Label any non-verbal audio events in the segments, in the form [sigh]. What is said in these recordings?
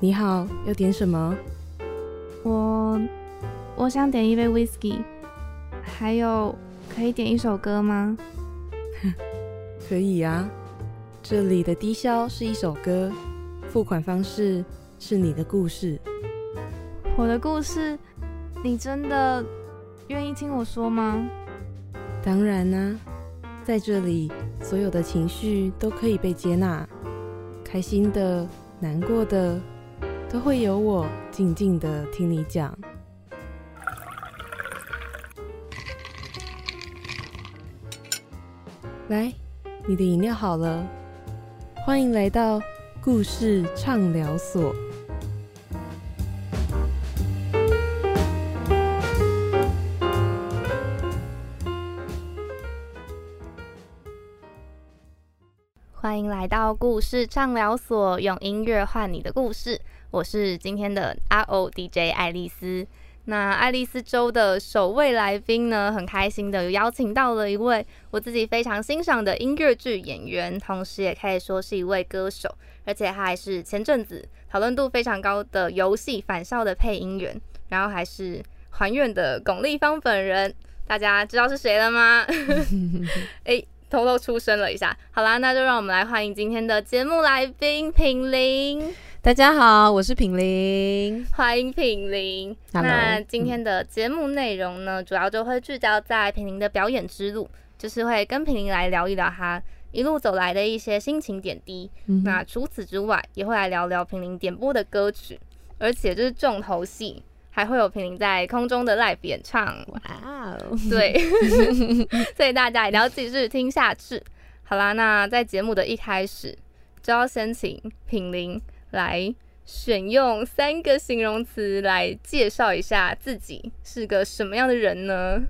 你好，要点什么？我我想点一杯 whisky，还有可以点一首歌吗？[laughs] 可以啊，这里的低消是一首歌，付款方式是你的故事。我的故事，你真的愿意听我说吗？当然啦、在这里所有的情绪都可以被接纳，开心的、难过的，都会有我静静的听你讲。来，你的饮料好了，欢迎来到故事畅聊所。欢迎来到故事畅聊所，用音乐换你的故事。我是今天的 R O D J 爱丽丝。那爱丽丝州的首位来宾呢，很开心的邀请到了一位我自己非常欣赏的音乐剧演员，同时也可以说是一位歌手，而且他还是前阵子讨论度非常高的游戏《返校》的配音员，然后还是还愿的巩俐芳本人。大家知道是谁了吗？[laughs] 哎、偷偷出声了一下。好啦，那就让我们来欢迎今天的节目来宾品玲，大家好，我是品玲。欢迎品玲。Hello 那今天的节目内容呢，主要就会聚焦在品玲的表演之路，就是会跟品玲来聊一聊她一路走来的一些心情点滴。嗯那除此之外，也会来聊聊品玲点播的歌曲，而且就是重头戏。还会有品玲在空中的 live 演唱，哇哦，对，[laughs] 所以大家一定要继续听下去。好啦，那在节目的一开始，就要先请品玲来选用三个形容词来介绍一下自己是个什么样的人呢？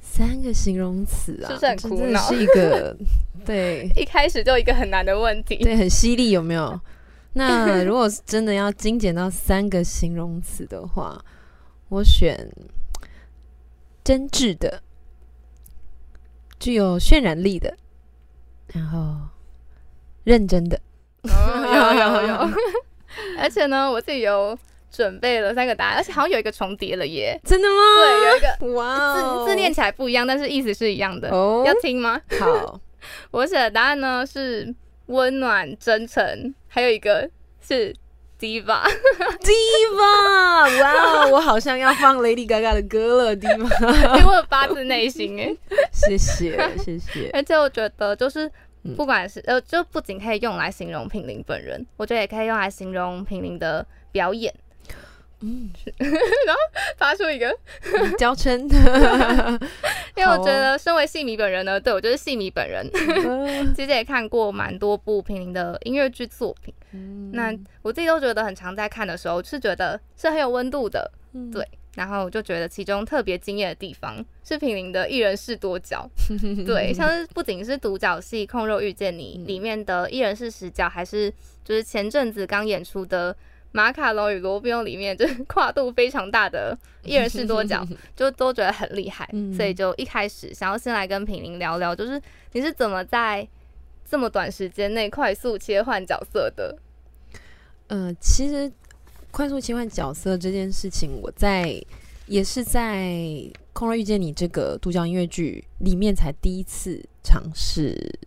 三个形容词啊，是不是很苦恼是一个 [laughs] 对一开始就一个很难的问题。对很犀利，有没有？那 [laughs] 如果真的要精简到三个形容词的话，我选真挚的，具有渲染力的，然后认真的。哦，有有有，[laughs] 而且呢，我自己有准备了三个答案，而且好像有一个重叠了耶。真的吗？对，有一个哇哦，字字念起来不一样，但是意思是一样的。哦要，听吗？好，[laughs] 我写的答案呢是温暖、真诚，还有一个是 diva。Diva，[laughs] 哇哦，我好像要放 Lady Gaga 的歌了，Diva，因为我有发自内心哎，谢谢谢谢。而且我觉得就是嗯不管是呃，就不仅可以用来形容品林本人，我觉得也可以用来形容品林的表演。嗯，[laughs] 然后发出一个，娇嗔，[laughs] 因为我觉得身为戏迷本人呢，对我就是戏迷本人，嗯。[laughs] 其实也看过蛮多部品林的音乐剧作品。那我自己都觉得很常在看的时候，是觉得是很有温度的，嗯。对然后我就觉得其中特别惊艳的地方是品林的一人是多角，[laughs] 对，像是不仅是独角戏《控肉遇见你》嗯里面的一人是十角，还是就是前阵子刚演出的《马卡龙与罗宾欧》里面，就是 [laughs] 跨度非常大的一人是多角，[laughs] 就都觉得很厉害，嗯所以就一开始想要先来跟品林聊聊，就是你是怎么在这么短时间内快速切换角色的？呃，其实快速切换角色这件事情，我在也是在《空若遇见你》这个独角音乐剧里面才第一次尝试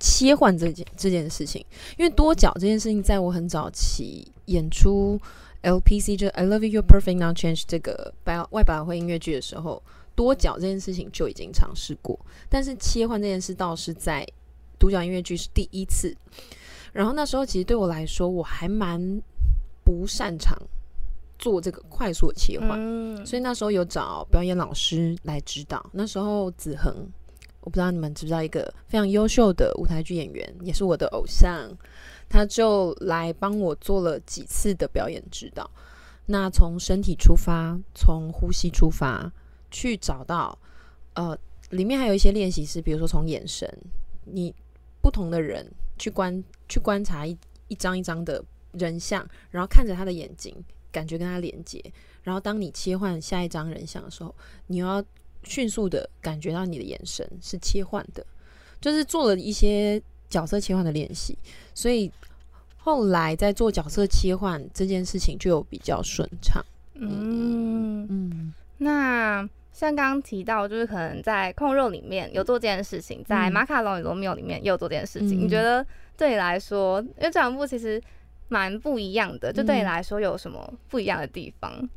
切换这件这件事情。因为多角这件事情，在我很早期演出 LPC 就 I Love You Perfect Now Change 这个百外百老汇音乐剧的时候，多角这件事情就已经尝试过，但是切换这件事倒是在独角音乐剧是第一次。然后那时候其实对我来说，我还蛮不擅长做这个快速的切换，嗯，所以那时候有找表演老师来指导。那时候子恒，我不知道你们知不知道一个非常优秀的舞台剧演员，也是我的偶像，他就来帮我做了几次的表演指导。那从身体出发，从呼吸出发，去找到呃，里面还有一些练习是，比如说从眼神，你不同的人去观去观察一一张一张的人像，然后看着他的眼睛，感觉跟他连接，然后当你切换下一张人像的时候，你又要迅速的感觉到你的眼神是切换的，就是做了一些角色切换的练习，所以后来在做角色切换这件事情就有比较顺畅。嗯，嗯那像刚刚提到，就是可能在控肉里面有做这件事情，在嗯马卡龙与罗密欧里面也有做这件事情。嗯你觉得对你来说，因为这两部其实蛮不一样的，就对你嗯来说有什么不一样的地方？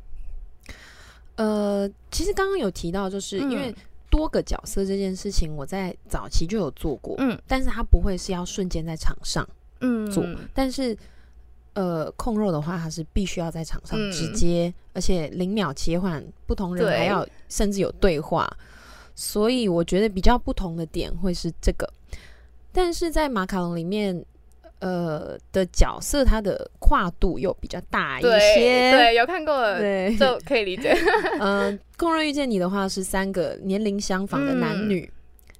呃，其实刚刚有提到，就是因为嗯多个角色这件事情，我在早期就有做过，嗯但是它不会是要瞬间在场上，嗯，做但是。呃，控肉的话，它是必须要在场上嗯直接，而且零秒切换，不同人还要甚至有对话，所以我觉得比较不同的点会是这个。但是在马卡龙里面，呃的角色它的跨度又比较大一些，对，有看过的对就可以理解。嗯，[laughs] 空若遇见你的话是三个年龄相仿的嗯男女，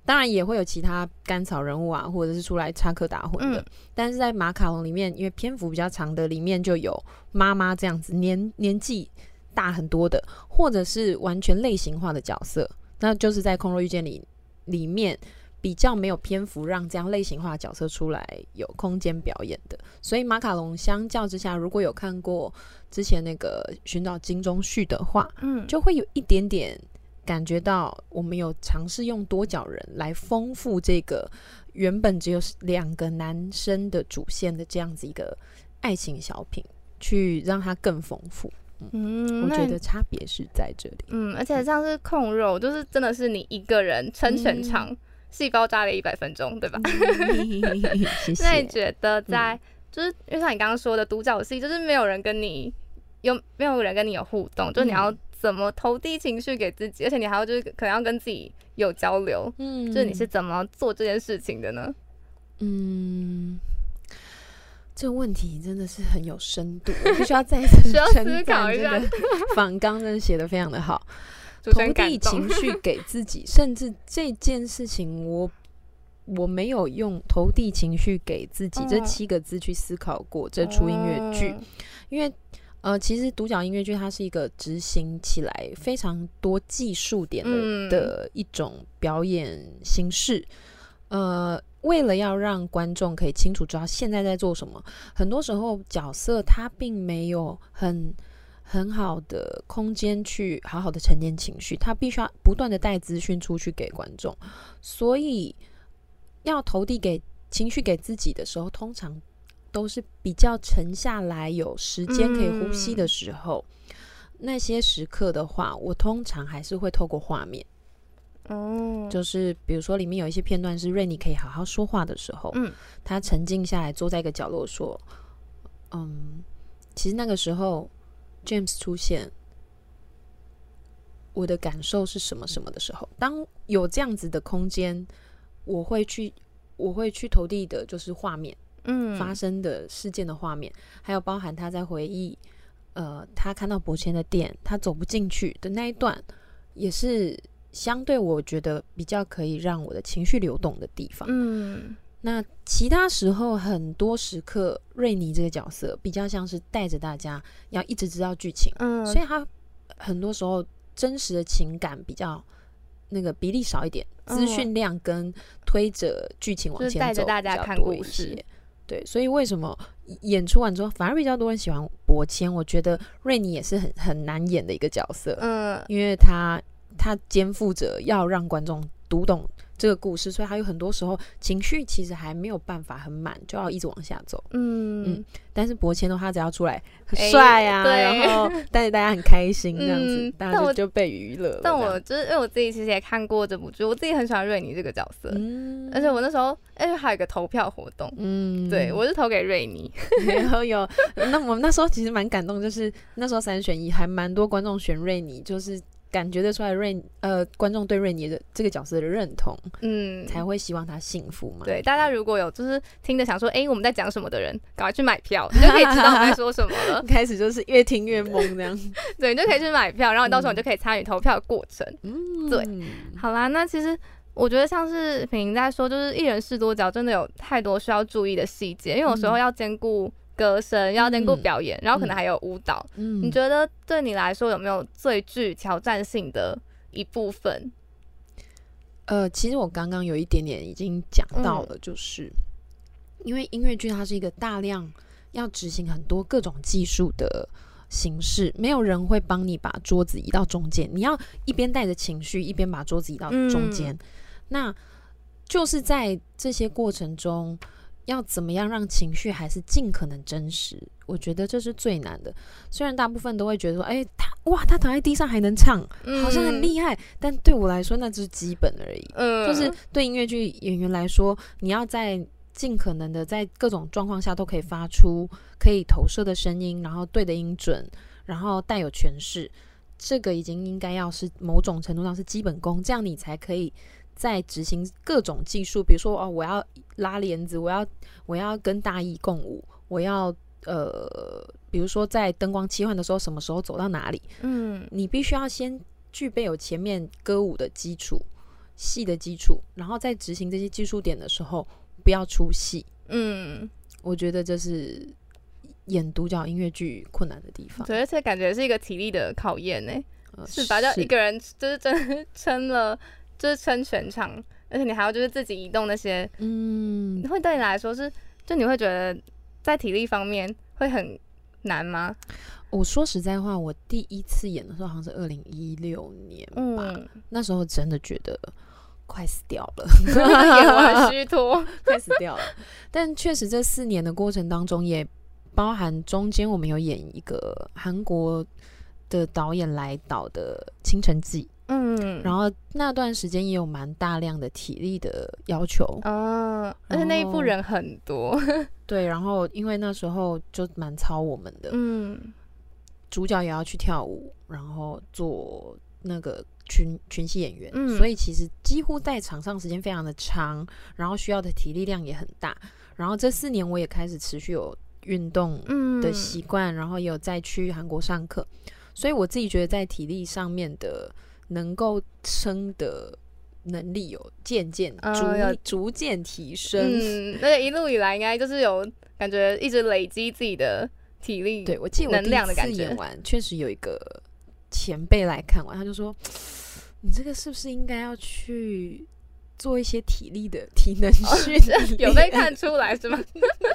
当然也会有其他甘草人物啊，或者是出来插科打诨的。嗯但是在马卡龙里面，因为篇幅比较长的，里面就有妈妈这样子年年纪大很多的，或者是完全类型化的角色，那就是在空若遇见你里面。比较没有篇幅让这样类型化的角色出来有空间表演的，所以马卡龙相较之下，如果有看过之前那个寻找金钟旭的话，嗯，就会有一点点感觉到，我们有尝试用多角人来丰富这个原本只有两个男生的主线的这样子一个爱情小品，去让它更丰富。嗯，我觉得差别是在这里。嗯，而且像是控肉，就是真的是你一个人撑全场，细胞扎了一百分钟，对吧？[laughs] 谢那你。觉得在、就是因为像你刚刚说的独角戏，就是没有人跟你有没有人跟你有互动，就是你要怎么投递情绪给自己，而且你还要就是可能要跟自己有交流，嗯就是你是怎么做这件事情的呢？嗯。这个问题真的是很有深度，我必须要再一 [laughs] 次需要思考一下赞这个访 [laughs] 纲，真的写的非常的好。投递情绪 [laughs] 给自己，甚至这件事情我我没有用“投递情绪给自己”这嗯。七个字去思考过这出音乐剧，哦因为呃，其实独角音乐剧它是一个执行起来非常多技术点的、嗯。的一种表演形式。呃，为了要让观众可以清楚知道现在在做什么，很多时候角色他并没有很很好的空间去好好的沉淀情绪，他必须要不断的带资讯出去给观众，所以要投递给情绪给自己的时候，通常都是比较沉下来、有时间可以呼吸的时候。那些时刻的话，我通常还是会透过画面，哦，就是比如说里面有一些片段是瑞妮可以好好说话的时候，嗯。他沉静下来，坐在一个角落说：“嗯，其实那个时候 James 出现，我的感受是什么什么的时候，当有这样子的空间，我会去，我会去投递的，就是画面嗯发生的事件的画面，还有包含他在回忆，呃，他看到伯谦的店，他走不进去的那一段，也是相对我觉得比较可以让我的情绪流动的地方。嗯那其他时候，很多时刻，瑞尼这个角色比较像是带着大家要一直知道剧情，嗯，所以他很多时候真实的情感比较那个比例少一点，嗯资讯量跟推着剧情往前走带着大家看故事些。对，所以为什么演出完之后，反而比较多人喜欢伯谦？我觉得瑞尼也是很很难演的一个角色，嗯因为他他肩负着要让观众读懂这个故事，所以他有很多时候情绪其实还没有办法很满，就要一直往下走。嗯嗯但是伯谦的话，只要出来很哎帅啊，对然后 [laughs] 带着大家很开心这样子，嗯大家就就被娱乐。但我就是因为我自己其实也看过这部剧，我自己很喜欢瑞尼这个角色，嗯而且我那时候而且还有一个投票活动，嗯对我是投给瑞尼，[laughs] 然后有，那我们那时候其实蛮感动，就是那时候三选一，还蛮多观众选瑞尼，就是感觉得出来瑞呃观众对瑞妮的这个角色的认同，嗯，才会希望她幸福嘛。对大家如果有就是听着想说，哎、我们在讲什么的人，赶快去买票，[laughs] 你就可以知道我们在说什么了。[laughs] 开始就是越听越懵这样。[laughs] 对，你就可以去买票，然后到时候你就可以参与投票的过程。嗯，对好啦，那其实我觉得像是品莹在说，就是一人试多角，真的有太多需要注意的细节，因为有时候嗯要兼顾歌声，要兼顾嗯表演，然后可能嗯还有舞蹈。嗯你觉得对你来说有没有最具挑战性的一部分？呃，其实我刚刚有一点点已经讲到了，就是、因为音乐剧它是一个大量要执行很多各种技术的形式，没有人会帮你把桌子移到中间，你要一边带着情绪，一边把桌子移到中间。那就是在这些过程中，要怎么样让情绪还是尽可能真实？我觉得这是最难的。虽然大部分都会觉得说，哎，他哇，他躺在地上还能唱，好像很厉害。但对我来说，那只是基本而已。嗯，就是对音乐剧演员来说，你要在尽可能的在各种状况下都可以发出可以投射的声音，然后对的音准，然后带有诠释，这个已经应该要是某种程度上是基本功，这样你才可以。在执行各种技术，比如说哦，我要拉帘子，我要我要跟大义共舞，我要呃，比如说在灯光切换的时候，什么时候走到哪里？嗯，你必须要先具备有前面歌舞的基础、戏的基础，然后在执行这些技术点的时候，不要出戏。嗯，我觉得这是演独角音乐剧困难的地方。对，而且感觉是一个体力的考验呢，是吧？就一个人就是真撑了。就是撑全场，而且你还要就是自己移动那些，嗯，会对你来说是，就你会觉得在体力方面会很难吗？我说实在话，我第一次演的时候好像是二零一六年吧，那时候真的觉得快死掉了，[laughs] 演完虚脱，[laughs] 快死掉了。但确实这四年的过程当中，也包含中间我们有演一个韩国的导演来导的《清晨记》。嗯，然后那段时间也有蛮大量的体力的要求。哦，而且那一部人很多，[laughs] 对，然后因为那时候就蛮超我们的，嗯，主角也要去跳舞，然后做那个群群戏演员，所以其实几乎在场上时间非常的长，然后需要的体力量也很大。然后这四年我也开始持续有运动的习惯，然后也有再去韩国上课，所以我自己觉得在体力上面的。能够撑的能力有渐渐逐逐渐提升，嗯，而且一路以来应该就是有感觉一直累积自己的体力，对我记得我第一次演完，确实有一个前辈来看完，他就说：“ [sniffs] 你这个是不是应该要去？”做一些体力的体能训练，[laughs] 有被看出来是吗？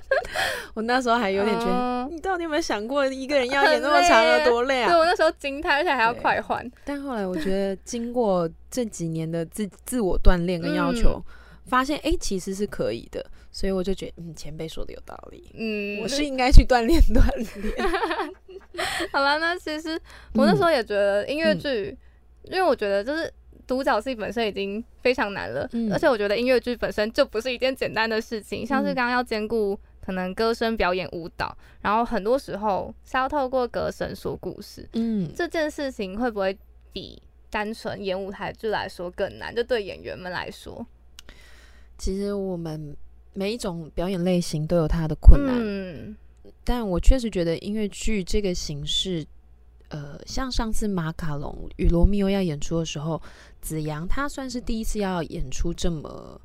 [laughs] 我那时候还有点觉得，你到底有没有想过，一个人要演那么长有多累啊？对我那时候惊叹，而且还要快换。但后来我觉得，经过这几年的自自我锻炼跟要求，发现哎，其实是可以的。所以我就觉得，嗯，前辈说的有道理。嗯，我是应该去锻炼锻炼。[laughs] 好了，那其实我那时候也觉得音乐剧，因为我觉得就是。独角戏本身已经非常难了，而且我觉得音乐剧本身就不是一件简单的事情，像是刚刚要兼顾可能歌声、表演、舞蹈，然后很多时候是要透过歌声说故事。嗯，这件事情会不会比单纯演舞台剧来说更难？就对演员们来说，其实我们每一种表演类型都有它的困难，嗯，但我确实觉得音乐剧这个形式。呃，像上次马卡龙与罗密欧要演出的时候，子阳他算是第一次要演出这么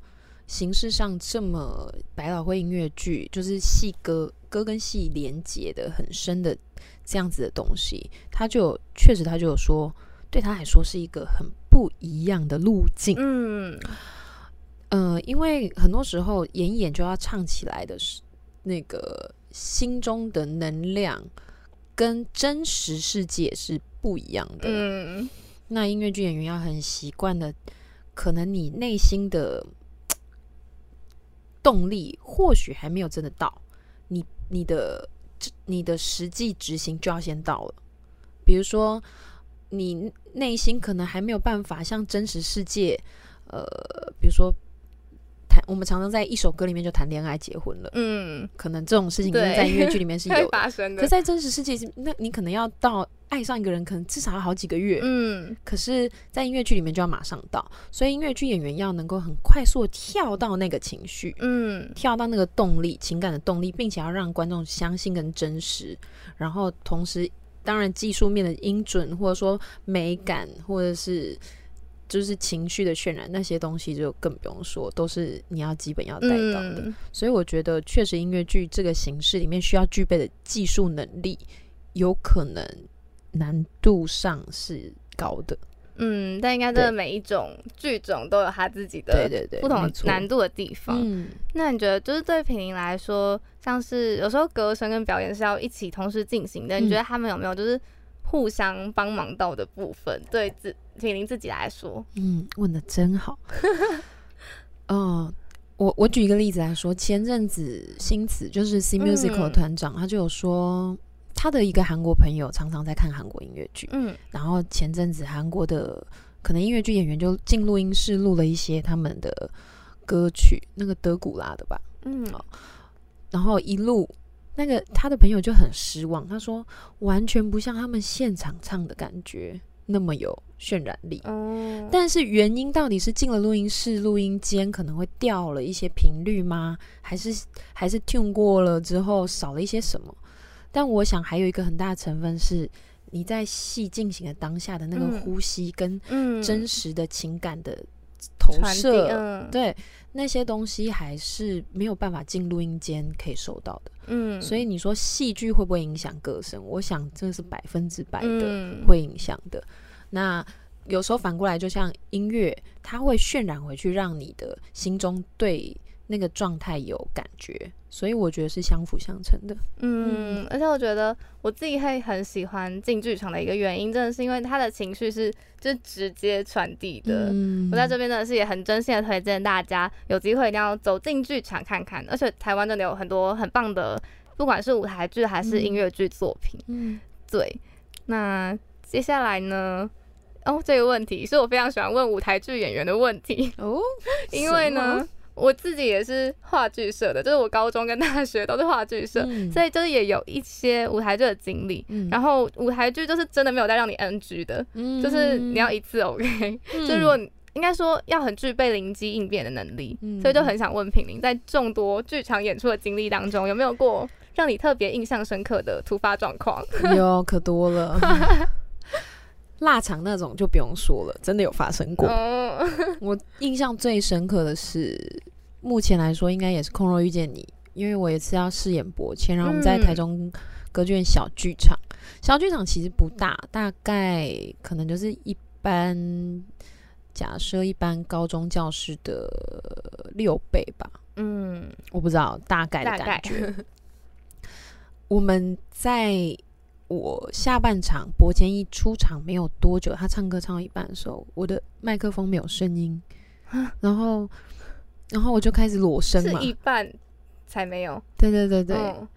形式上这么百老汇音乐剧，就是戏歌歌跟戏连接的很深的这样子的东西，他就确实他就有说，对他来说是一个很不一样的路径。嗯，呃，因为很多时候演一演就要唱起来的是那个心中的能量。跟真实世界是不一样的。嗯，那音乐剧演员要很习惯的，可能你内心的动力或许还没有真的到，你你的你的实际执行就要先到了。比如说，你内心可能还没有办法像真实世界，呃，比如说。我们常常在一首歌里面就谈恋爱、结婚了。嗯，可能这种事情在音乐剧里面是 [laughs] 有发生的。可在真实世界，那你可能要到爱上一个人，可能至少要好几个月。嗯，可是，在音乐剧里面就要马上到，所以音乐剧演员要能够很快速跳到那个情绪，嗯，跳到那个动力、情感的动力，并且要让观众相信跟真实。然后，同时，当然技术面的音准，或者说美感，或者是。就是情绪的渲染，那些东西就更不用说，都是你要基本要带到的。所以我觉得，确实音乐剧这个形式里面需要具备的技术能力，有可能难度上是高的。嗯，但应该真的每一种剧种都有它自己的对对对，不同的难度的地方。嗯，那你觉得，就是对品林来说，像是有时候歌声跟表演是要一起同时进行的，嗯你觉得他们有没有就是互相帮忙到的部分？对自品玲自己来说，嗯，问的真好。嗯、[laughs] 我我举一个例子来说，前阵子新子就是 C Musical 团长，他就有说，他的一个韩国朋友常常在看韩国音乐剧，嗯。然后前阵子韩国的可能音乐剧演员就进录音室录了一些他们的歌曲，那个德古拉的吧，嗯。然后一录。那个他的朋友就很失望，他说完全不像他们现场唱的感觉那么有渲染力。哦，但是原因到底是进了录音室，录音间可能会掉了一些频率吗？还是还是 tune 过了之后少了一些什么？但我想还有一个很大的成分是你在戏进行的当下的那个嗯呼吸跟嗯真实的情感的投射，嗯对那些东西还是没有办法进录音间可以收到的。嗯，所以你说戏剧会不会影响歌声？我想这是百分之百的。嗯会影响的。那有时候反过来，就像音乐，它会渲染回去，让你的心中对那个状态有感觉，所以我觉得是相辅相成的。嗯，而且我觉得我自己会很喜欢进剧场的一个原因，真的是因为他的情绪是就直接传递的。嗯我在这边真的是也很真心的推荐大家有机会一定要走进剧场看看，而且台湾真的有很多很棒的，不管是舞台剧还是音乐剧作品。嗯对，那接下来呢？哦，这个问题是我非常喜欢问舞台剧演员的问题，哦，[laughs] 因为呢，我自己也是话剧社的，就是我高中跟大学都是话剧社，嗯。所以就是也有一些舞台剧的经历。嗯。然后舞台剧就是真的没有再让你 NG 的，嗯。就是你要一次 OK，、嗯。就如果你应该说要很具备灵机应变的能力，嗯。所以就很想问品玲，在众多剧场演出的经历当中，有没有过让你特别印象深刻的突发状况？有可多了。[laughs] [laughs] 腊肠那种就不用说了，真的有发生过。嗯 [laughs] 我印象最深刻的是，目前来说应该也是《空若遇见你》，因为我有一次要饰演伯谦，然后我们在嗯台中歌剧院小剧场。小剧场其实不大，大概可能就是一般，假设一般高中教室的六倍吧，嗯，我不知道大概的感觉。我们在我下半场伯谦一出场没有多久，他唱歌唱到一半的时候，我的麦克风没有声音，然后然后我就开始裸声是，一半才没有，对对对对，嗯。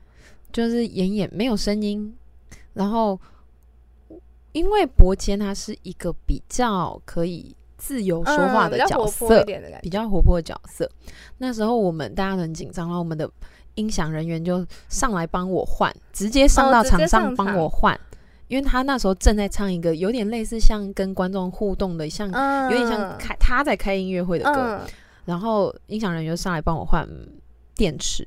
就是演演没有声音，然后因为伯谦他是一个比较可以自由说话的角嗯比较活色，比较活泼的角色。那时候我们大家很紧张，然后我们的音响人员就上来帮我换，直接上到场上帮我换，因为他那时候正在唱一个有点类似像跟观众互动的，像嗯有点像开他在开音乐会的歌，嗯。然后音响人员就上来帮我换电池，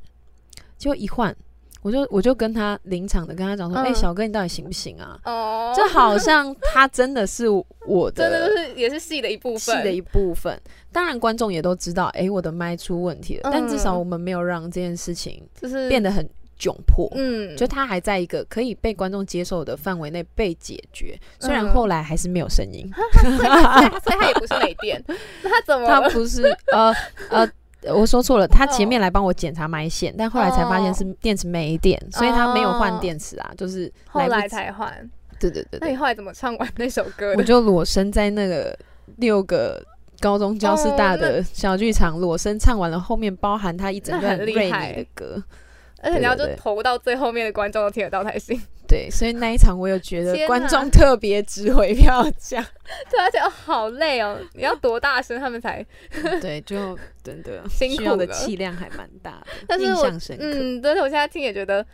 结果一换。我就我就跟他临场的跟他讲说，哎、嗯小哥你到底行不行啊？哦，就好像他真的是我的真的就是也是戏的一部分，戏的一部分。当然，观众也都知道，哎、我的麦出问题了，但至少嗯。我们没有让这件事情就是变得很窘迫。嗯，就他还在一个可以被观众接受的范围内被解决，虽然嗯。后来还是没有声音，[laughs] 所以所以他也不是没电，[laughs] 那他怎么他？不是呃呃，我说错了，他前面来帮我检查埋线，但后来才发现是电池没电，所以他没有换电池啊，就是后来。才换。对对对对，那你后来怎么唱完那首歌？我就裸身在那个六个。高中教师大的小剧场，裸身唱完了，后面包含他一整段那很厉瑞害尼的歌，而且你要就投到最后面的观众都听得到才行。对，所以那一场我有觉得观众特别值回票价，[laughs] 对，而且哦好累哦，你要多大声他们才？对，[laughs] 就真的辛需要的气量还蛮大的，印但是我象深刻。嗯，但是我现在听也觉得。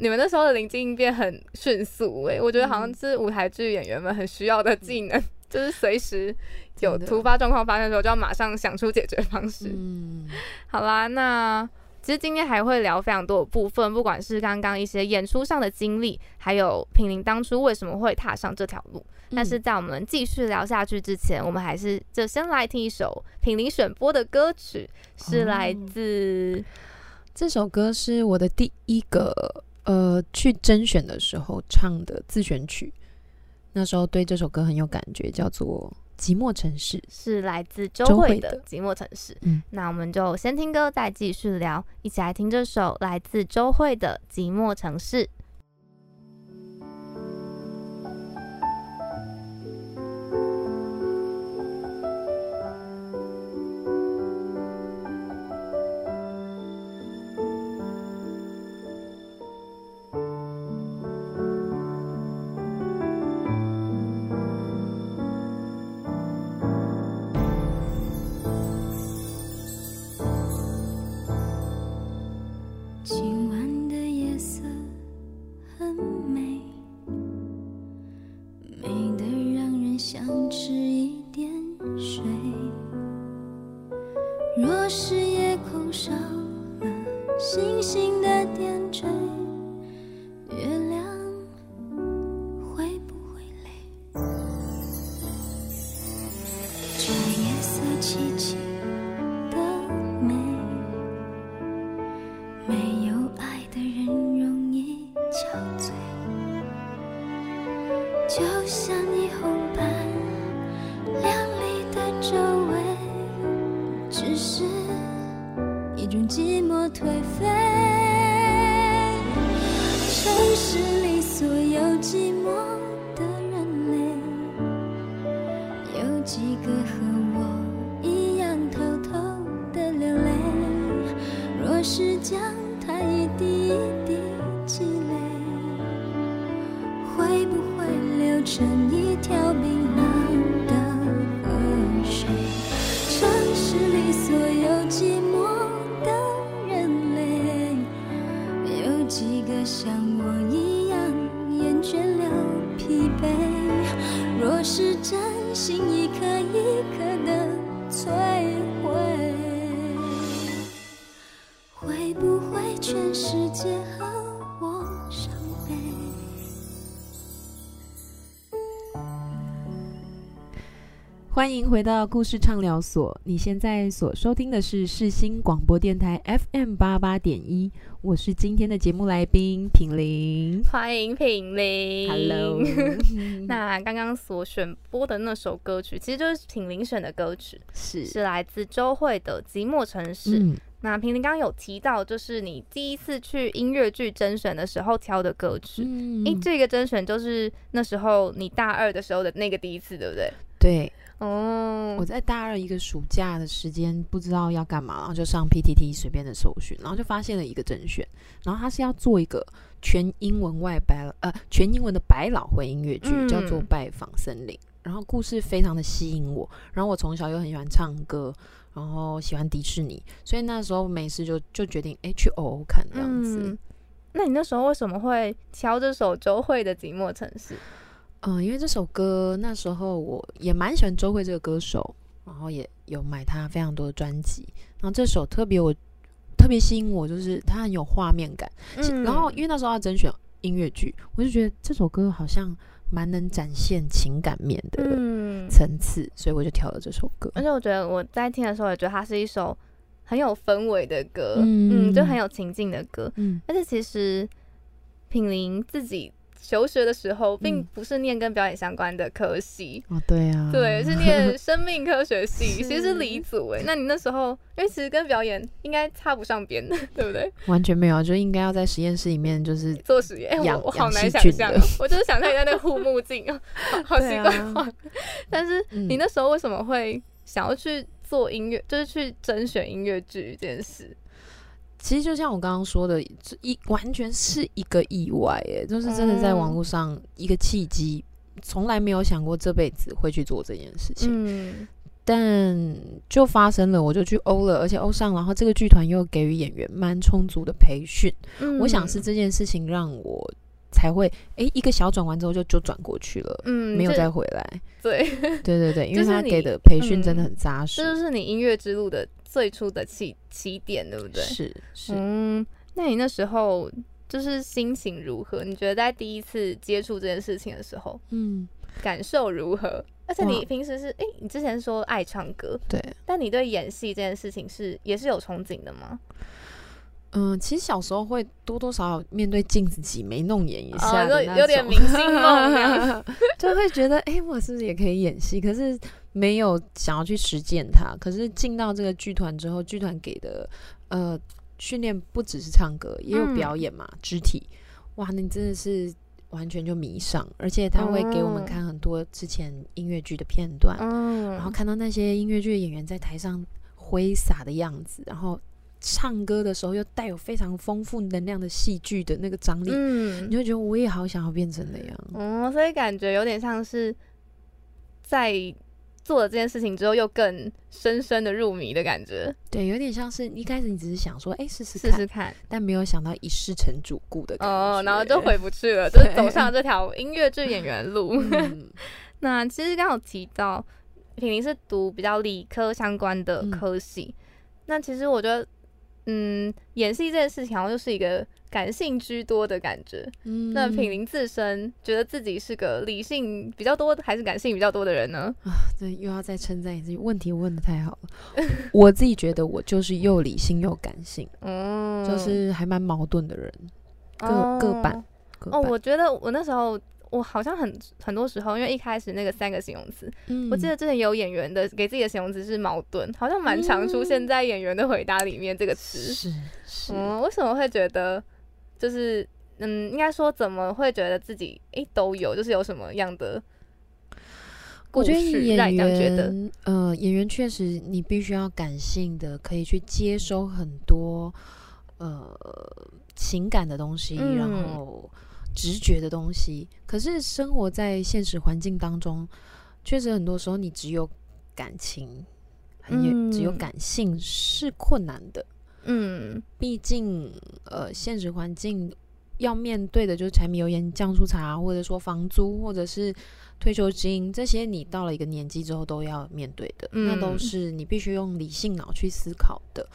你们那时候的临机应变很迅速诶、我觉得好像是舞台剧演员们很需要的技能，[laughs] 就是随时有的突发状况发生的时候，就要马上想出解决方式。嗯，好啦，那其实今天还会聊非常多的部分，不管是刚刚一些演出上的经历，还有品玲当初为什么会踏上这条路。但是在我们继续聊下去之前，我们还是就先来听一首品玲选播的歌曲，是来自这首歌是我的第一个呃去甄选的时候唱的自选曲。那时候对这首歌很有感觉，叫做《寂寞城市》，是来自周周慧的慧的《寂寞城市》。嗯，那我们就先听歌，再继续聊，一起来听这首来自周慧的《寂寞城市》。没迎回到故事畅聊所。你现在所收听的是世新广播电台 FM 八八点一，我是今天的节目来宾品玲。欢迎品玲 Hello，[laughs] 那刚刚所选播的那首歌曲，其实就是品玲选的歌曲，是是来自周慧的《寂寞城市》。嗯，那平林刚刚有提到，就是你第一次去音乐剧甄选的时候挑的歌曲。嗯诶，这个甄选就是那时候你大二的时候的那个第一次，对不对？对，哦我，在大二一个暑假的时间，不知道要干嘛，然后就上 PTT 随便的搜寻，然后就发现了一个甄选，然后他是要做一个全英文外百呃全英文的百老汇音乐剧，嗯叫做《拜访森林》，然后故事非常的吸引我，然后我从小又很喜欢唱歌。然后喜欢迪士尼，所以那时候没事就就决定哎去欧欧看这样子。嗯那你那时候为什么会挑这首周慧的《寂寞城市》？嗯，因为这首歌那时候我也蛮喜欢周慧这个歌手，然后也有买她非常多的专辑。然后这首特别我特别吸引我，就是它很有画面感。嗯然后因为那时候要甄选音乐剧，我就觉得这首歌好像蛮能展现情感面的嗯，层次，所以我就挑了这首歌。而且我觉得我在听的时候也觉得它是一首很有氛围的歌，嗯嗯，就很有情境的歌。嗯，而且其实品玲自己求学的时候，并嗯不是念跟表演相关的科系。哦，对啊，对，是念 [laughs] 生命科学系，其实是理组诶。那你那时候，因为其实跟表演应该插不上边的，对不对？完全没有，就应该要在实验室里面就是做实验，哎、养我我好难想象我就是想象一下那个护目镜哦，好 [laughs] 好奇怪。但是嗯你那时候为什么会想要去做音乐，就是去甄选音乐剧这件事？其实就像我刚刚说的，这一完全是一个意外，哎，就是真的在网络上一个契机，从来没有想过这辈子会去做这件事情，嗯。但就发生了，我就去欧了，而且欧上，然后这个剧团又给予演员蛮充足的培训，嗯。我想是这件事情让我才会，哎，一个小转弯之后就就转过去了，嗯没有再回来，对，对对对，[laughs] 因为他给的培训真的嗯。很扎实，这就是你音乐之路的最初的起起点，对不对？是是，嗯，那你那时候就是心情如何？你觉得在第一次接触这件事情的时候，嗯，感受如何？而且你平时是诶，你之前说爱唱歌，对。但你对演戏这件事情是也是有憧憬的吗？嗯，其实小时候会多多少少面对镜子挤眉弄眼一下有点明星梦。[laughs] 就会觉得，哎、我是不是也可以演戏？可是没有想要去实践它。可是进到这个剧团之后，剧团给的呃训练不只是唱歌，也有嗯表演嘛，肢体。哇，你真的是完全就迷上，而且他会给我们哦看很多之前音乐剧的片段，嗯，然后看到那些音乐剧的演员在台上挥洒的样子，然后唱歌的时候又带有非常丰富能量的戏剧的那个张力，嗯你会觉得我也好想要变成那样。哦，所以感觉有点像是在做了这件事情之后，又更深深的入迷的感觉。对，有点像是一开始你只是想说，哎、试试看，试试看，但没有想到一试成主顾的感觉。哦，然后就回不去了，[laughs] 就是走上这条音乐剧演员路。嗯 [laughs] 那其实刚有提到品玲是读比较理科相关的嗯科系，那其实我觉得，嗯，演戏这件事情好像就是一个感性居多的感觉。嗯那品玲自身觉得自己是个理性比较多还是感性比较多的人呢？啊对，又要再称赞一次，问题问的太好了。[laughs] 我自己觉得我就是又理性又感性，嗯，就是还蛮矛盾的人，各各哦半哦，我觉得我那时候我好像很很多时候，因为一开始那个三个形容词，嗯我记得之前有演员的给自己的形容词是矛盾，好像蛮常出现在演员的回答里面这个词。是是，嗯，为什么会觉得就是嗯，应该说怎么会觉得自己诶都有，就是有什么样的我觉得事演？员，呃，演员确实你必须要感性的，可以去接收很多呃情感的东西，然嗯后直觉的东西。可是生活在现实环境当中，确实很多时候你只有感情，很有、只有嗯感性是困难的。嗯毕竟，呃，现实环境要面对的就是柴米油盐酱醋茶，或者说房租，或者是退休金，这些你到了一个年纪之后都要面对的，那都嗯是你必须用理性脑去思考的。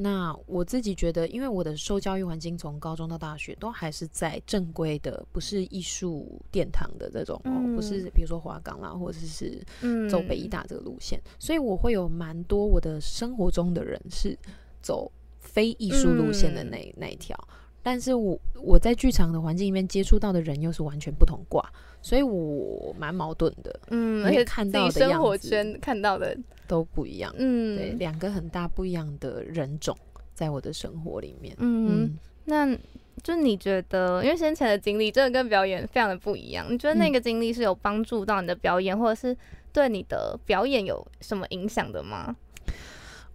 那我自己觉得，因为我的受教育环境从高中到大学都还是在正规的，不是艺术殿堂的这种、哦，不是比如说华冈啦，或者是嗯，走北医大这个路线，所以我会有蛮多我的生活中的人是走非艺术路线的那、那一条，但是我我在剧场的环境里面接触到的人又是完全不同挂，所以我蛮矛盾的，嗯，而且看到的生活圈看到的，都不一样，嗯，对，两个很大不一样的人种在我的生活里面，嗯，嗯，那就你觉得，因为先前的经历真的跟表演非常的不一样，你觉得那嗯个经历是有帮助到你的表演，或者是对你的表演有什么影响的吗？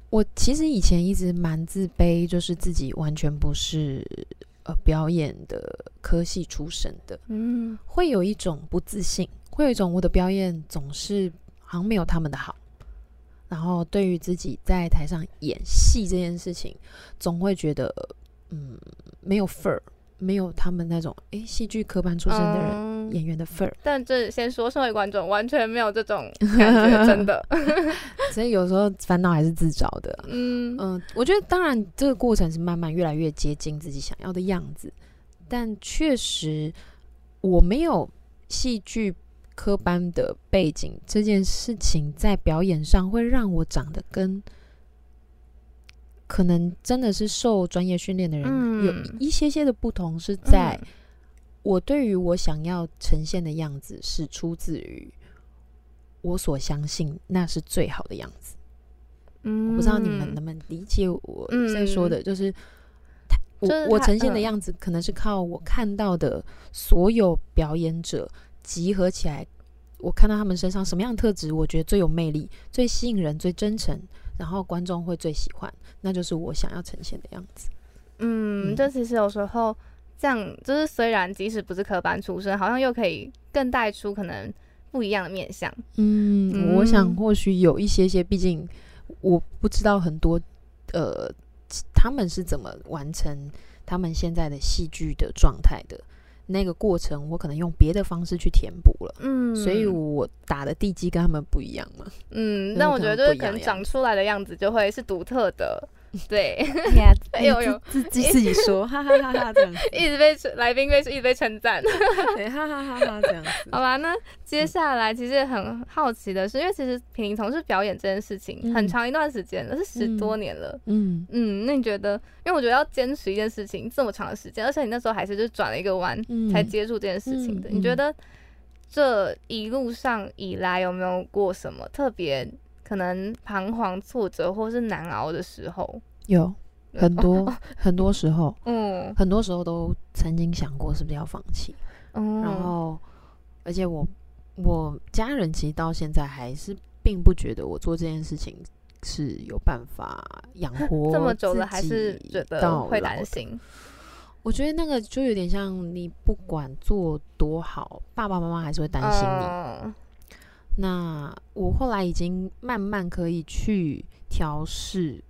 我其实以前一直蛮自卑，就是自己完全不是呃表演的科系出身的，嗯会有一种不自信，会有一种我的表演总是好像没有他们的好。然后对于自己在台上演戏这件事情，总会觉得嗯没有份儿，没有他们那种诶戏剧科班出身的人、嗯演员的份儿。但这先说，社会观众完全没有这种感觉，真的。[laughs] 所以有时候烦恼还是自找的。嗯嗯，我觉得当然这个过程是慢慢越来越接近自己想要的样子，但确实我没有戏剧科班的背景，这件事情在表演上会让我长得跟可能真的是受专业训练的人有嗯一些些的不同，是在嗯我对于我想要呈现的样子是出自于我所相信那是最好的样子。嗯我不知道你们能不能理解我在说的，就是他我就是他我呈现的嗯样子，可能是靠我看到的所有表演者集合起来，我看到他们身上什么样的特质，我觉得最有魅力、最吸引人、最真诚，然后观众会最喜欢，那就是我想要呈现的样子。嗯，嗯就其实有时候这样，就是虽然即使不是科班出身，好像又可以更带出可能不一样的面相。嗯，我想嗯或许有一些些，毕竟我不知道很多，呃，他们是怎么完成他们现在的戏剧的状态的。那个过程，我可能用别的方式去填补了，嗯，所以我打的地基跟他们不一样嘛。嗯，有但我觉得就是可能长出来的样子就会是独特的，[laughs] 对，[laughs] 哎呦呦自己自己说，哈哈哈哈这样子，一直被来宾被一直被称赞。[laughs] 对，哈哈哈哈这样子。好吧，那接下来其实很好奇的是，因为其实品玲从事表演这件事情嗯很长一段时间了，是十多年了。嗯嗯，那你觉得？因为我觉得要坚持一件事情这么长的时间，而且你那时候还是就转了一个弯嗯才接触这件事情的，嗯你觉得这一路上以来有没有过什么特别可能彷徨、挫折或是难熬的时候？有很多 [laughs] 很多时候，[laughs] 嗯很多时候都曾经想过是不是要放弃，嗯，然后，而且我我家人其实到现在还是并不觉得我做这件事情是有办法养 [laughs] 活这么久了，自还是己觉得到会。担心。我觉得那个就有点像你不管做多好，爸爸妈妈还是会担心你。嗯那我后来已经慢慢可以去调试，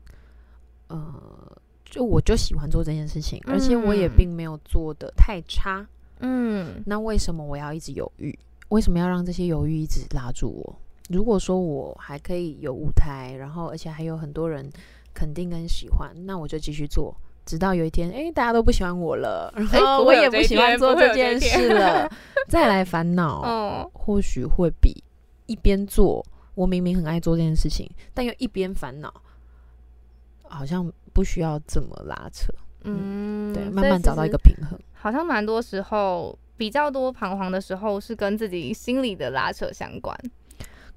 呃，就我就喜欢做这件事情，而且我也嗯并没有做的太差。嗯那为什么我要一直犹豫？为什么要让这些犹豫一直拉住我？如果说我还可以有舞台，然后而且还有很多人肯定跟喜欢，那我就继续做，直到有一天，哎，大家都不喜欢我了，然后我也不喜欢做这件事了，再来烦恼，[laughs] 哦，或许会比一边做，我明明很爱做这件事情，但又一边烦恼，好像不需要这么拉扯，嗯，对，慢慢找到一个平衡。好像蛮多时候比较多彷徨的时候是跟自己心里的拉扯相关。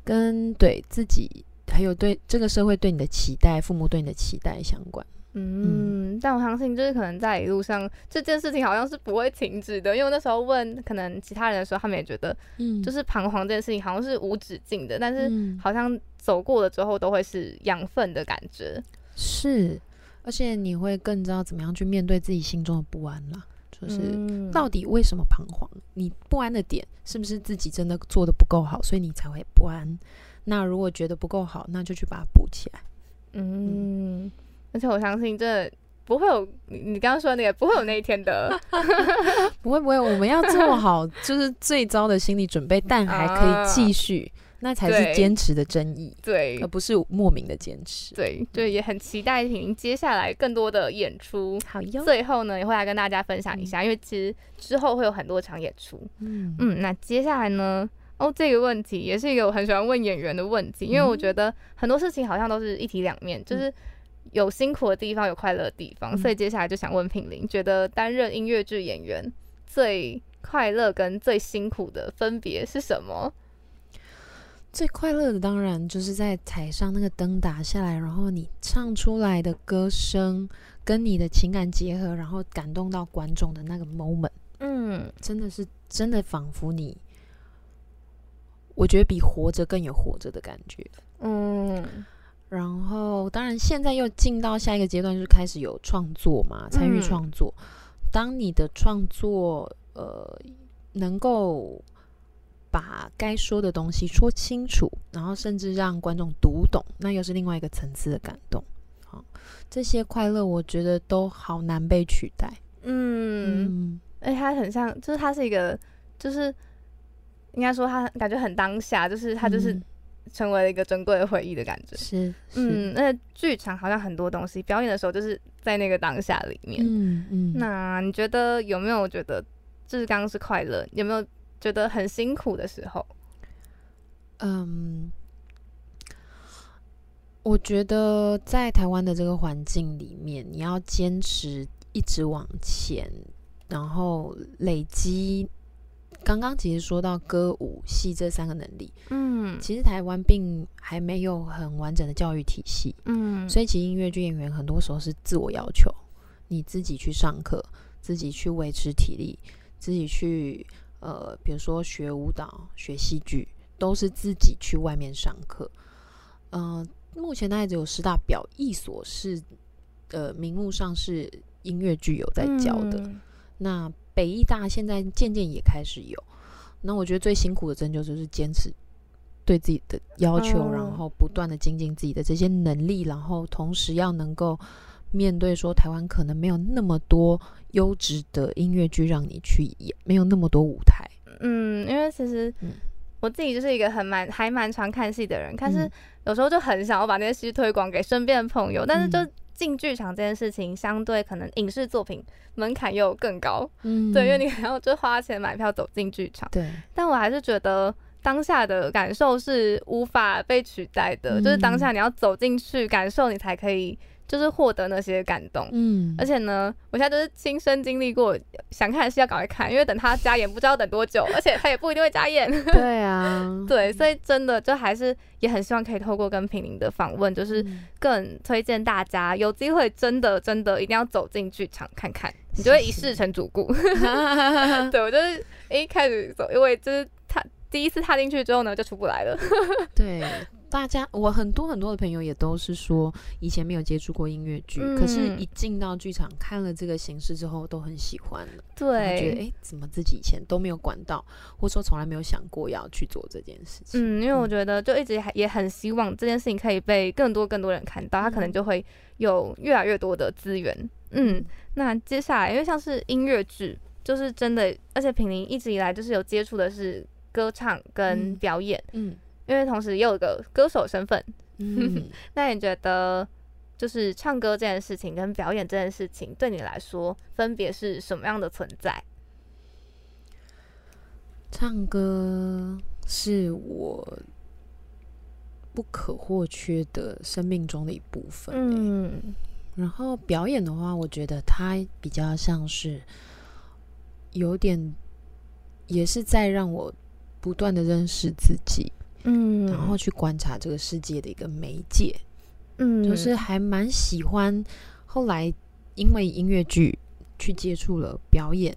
跟对自己，还有对这个社会对你的期待，父母对你的期待相关。嗯，但我相信就是可能在一路上这件事情好像是不会停止的，因为那时候问可能其他人的时候，他们也觉得嗯就是彷徨这件事情好像是无止境的，但是嗯好像走过了之后都会是养分的感觉。是，而且你会更知道怎么样去面对自己心中的不安了。就是嗯到底为什么彷徨？你不安的点是不是自己真的做的不够好，所以你才会不安？那如果觉得不够好，那就去把它补起来。嗯，而且我相信这不会有你你刚刚说的那个不会有那一天的。[laughs] 不会不会，我们要做好 [laughs] 就是最糟的心理准备，但还可以继续，那才是坚持的真意，对而不是莫名的坚持。对对，也很期待婷接下来更多的演出。好哟，最后呢，也会来跟大家分享一下，因为其实之后会有很多场演出。嗯嗯，那接下来呢？哦，这个问题也是一个我很喜欢问演员的问题，因为我觉得很多事情好像都是一体两面，就是有辛苦的地方，有快乐的地方。嗯所以接下来就想问品玲，觉得担任音乐剧演员最快乐跟最辛苦的分别是什么？最快乐的当然就是在台上那个灯打下来，然后你唱出来的歌声跟你的情感结合，然后感动到观众的那个 moment，嗯真的是真的仿佛你，我觉得比活着更有活着的感觉。嗯然后，当然现在又进到下一个阶段，就是开始有创作嘛，参与嗯创作。当你的创作呃能够把该说的东西说清楚，然后甚至让观众读懂，那又是另外一个层次的感动。好，这些快乐我觉得都好难被取代。嗯，嗯，而且它很像，就是它是一个，就是应该说它感觉很当下，就是它就是嗯成为了一个珍贵的回忆的感觉。是，是，嗯，那剧场好像很多东西，表演的时候就是在那个当下里面。嗯嗯，那你觉得有没有觉得，就是刚刚是快乐，有没有觉得很辛苦的时候？嗯，我觉得在台湾的这个环境里面，你要坚持一直往前，然后累积。刚刚其实说到歌舞戏这三个能力，嗯。其实台湾并还没有很完整的教育体系，嗯，所以其实音乐剧演员很多时候是自我要求，你自己去上课，自己去维持体力，自己去呃，比如说学舞蹈、学戏剧，都是自己去外面上课。嗯、目前大概只有师大表艺所是呃名目上是音乐剧有在教的，嗯。那北艺大现在渐渐也开始有。那我觉得最辛苦的针灸就是坚持对自己的要求，哦然后不断的精进自己的这些能力，然后同时要能够面对说台湾可能没有那么多优质的音乐剧让你去演，没有那么多舞台。嗯，因为其实嗯我自己就是一个很蛮还蛮常看戏的人，但是嗯有时候就很想要把那些戏推广给身边的朋友，但是就嗯进剧场这件事情，相对可能影视作品门槛又更高，嗯。对，因为你还要就花钱买票走进剧场。对。但我还是觉得当下的感受是无法被取代的，嗯就是当下你要走进去感受，你才可以就是获得那些感动。嗯而且呢，我现在就是亲身经历过，想看的戏要赶快看，因为等他加演不知道等多久，而且他也不一定会加演。[laughs] 对啊，对，所以真的就还是也很希望可以透过跟平林的访问，就是嗯更推荐大家有机会真的真的一定要走进剧场看看，你就会一试成主顾。[laughs] 对我就是一开始走，因为就是踏第一次踏进去之后呢，就出不来了。[laughs] 对，大家我很多很多的朋友也都是说，以前没有接触过音乐剧，可是嗯一进到剧场看了这个形式之后，都很喜欢了。对觉得哎、怎么自己以前都没有管到，或者说从来没有想过要去做这件事情。嗯，因为我嗯觉得就一直还也很希望这件事情可以被更多更多人看到，他可能嗯就会有越来越多的资源。嗯，那接下来因为像是音乐剧，就是真的，而且品林一直以来就是有接触的是歌唱跟嗯表演，嗯因为同时又有个歌手身份。嗯，[laughs] 那你觉得就是唱歌这件事情跟表演这件事情对你来说分别是什么样的存在？唱歌是我不可或缺的生命中的一部分、嗯，嗯然后表演的话，我觉得它比较像是有点，也是在让我不断的认识自己，嗯，然后去观察这个世界的一个媒介，嗯，就是还蛮喜欢。后来因为音乐剧去接触了表演，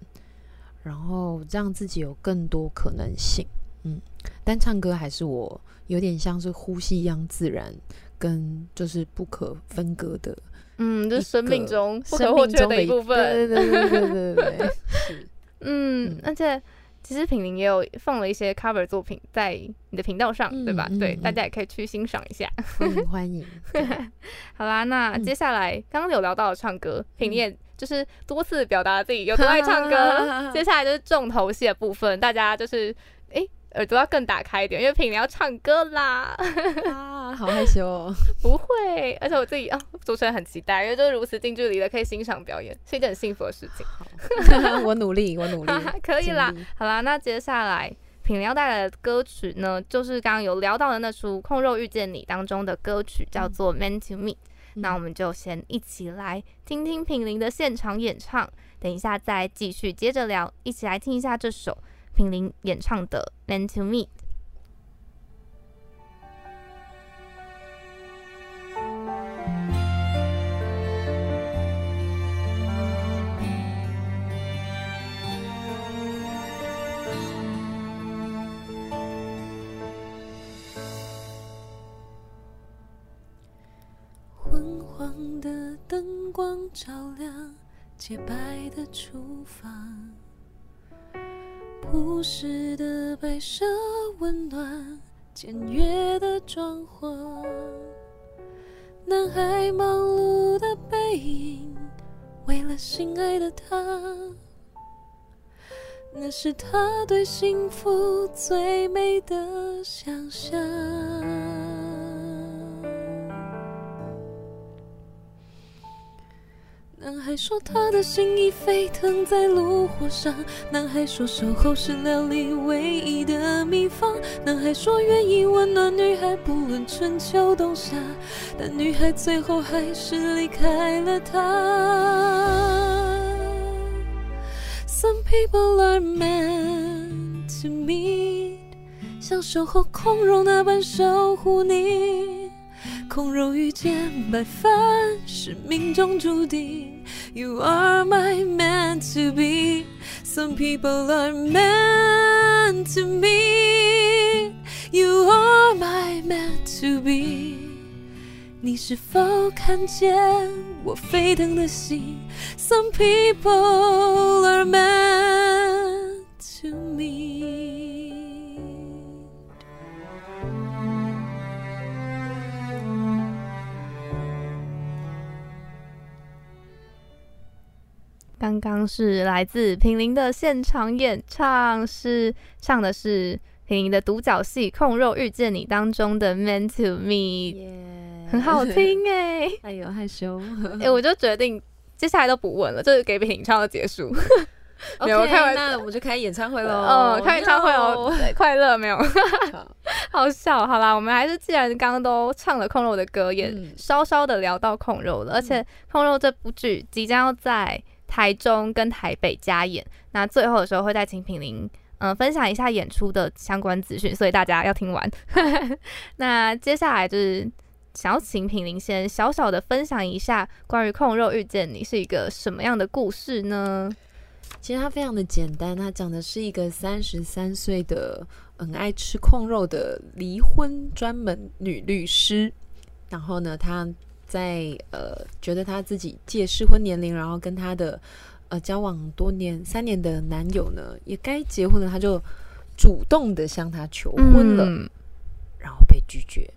然后让自己有更多可能性。嗯，但唱歌还是我有点像是呼吸一样自然，跟就是不可分割的。嗯，这生命中不可或缺的一部分。对对对对对，是。嗯，而且。其实品林也有放了一些 cover 作品在你的频道上，对吧？对，大家也可以去欣赏一下。[laughs] 欢迎 [laughs] 欢迎。好啦，那嗯接下来刚刚有聊到了唱歌，品林也就是多次表达自己有多爱唱歌。[laughs] 接下来就是重头戏的部分，大家就是诶耳朵要更打开一点，因为品玲要唱歌啦。啊，好害羞哦。[laughs] 不会，而且我自己啊，主持人很期待，因为就是如此近距离的可以欣赏表演，是一件很幸福的事情。好，[laughs] 我努力，我努力，[laughs] 可以啦。好啦，那接下来品要带来的歌曲呢，就是刚刚有聊到的那出《控肉遇见你》当中的歌曲，叫做《Man to Me》。那我们就先一起来听听品林的现场演唱，等一下再继续接着聊，一起来听一下这首品林演唱的《Man to Me》。昏黄的灯光照亮洁白的厨房，朴实的摆设温暖简约的装潢。男孩忙碌的背影，为了心爱的她，那是他对幸福最美的想象。男孩说他的心已沸腾在炉火上，男孩说守候是料理唯一的秘方，男孩说愿意温暖女孩不论春秋冬夏，但女孩最后还是离开了他。Some people are meant to meet，像守候空容那般守护你。空肉遇见白饭是命中注定，You are my man to be。Some people are meant to me.。You are my man to be。你是否看见我沸腾的心？Some people are meant 刚刚是来自平林的现场演唱，是唱的是平林的独角戏《控肉遇见你》当中的《Man to Me》。耶很好。听哎、哎呦，害羞。[laughs] 哎、我就决定接下来都不问了，就是给品唱的结束。[laughs] 没有开玩笑那我们就开演唱会喽。嗯，开演唱会哦，快乐没有？好 [laughs] 好笑。好啦，我们还是既然刚刚都唱了控肉的歌，也嗯稍稍的聊到控肉了，而且控肉这部剧即将要在台中跟台北加演，那最后的时候会再请品玲。嗯，分享一下演出的相关资讯，所以大家要听完。[laughs] 那接下来就是想要请品玲先小小的分享一下关于控肉遇见你是一个什么样的故事呢？其实它非常的简单，它讲的是一个三十三岁的很爱吃控肉的离婚专门女律师。然后呢，她在呃觉得她自己借适婚年龄，然后跟她的呃交往多年三年的男友呢也该结婚了，她就主动的向他求婚了，嗯然后被拒绝，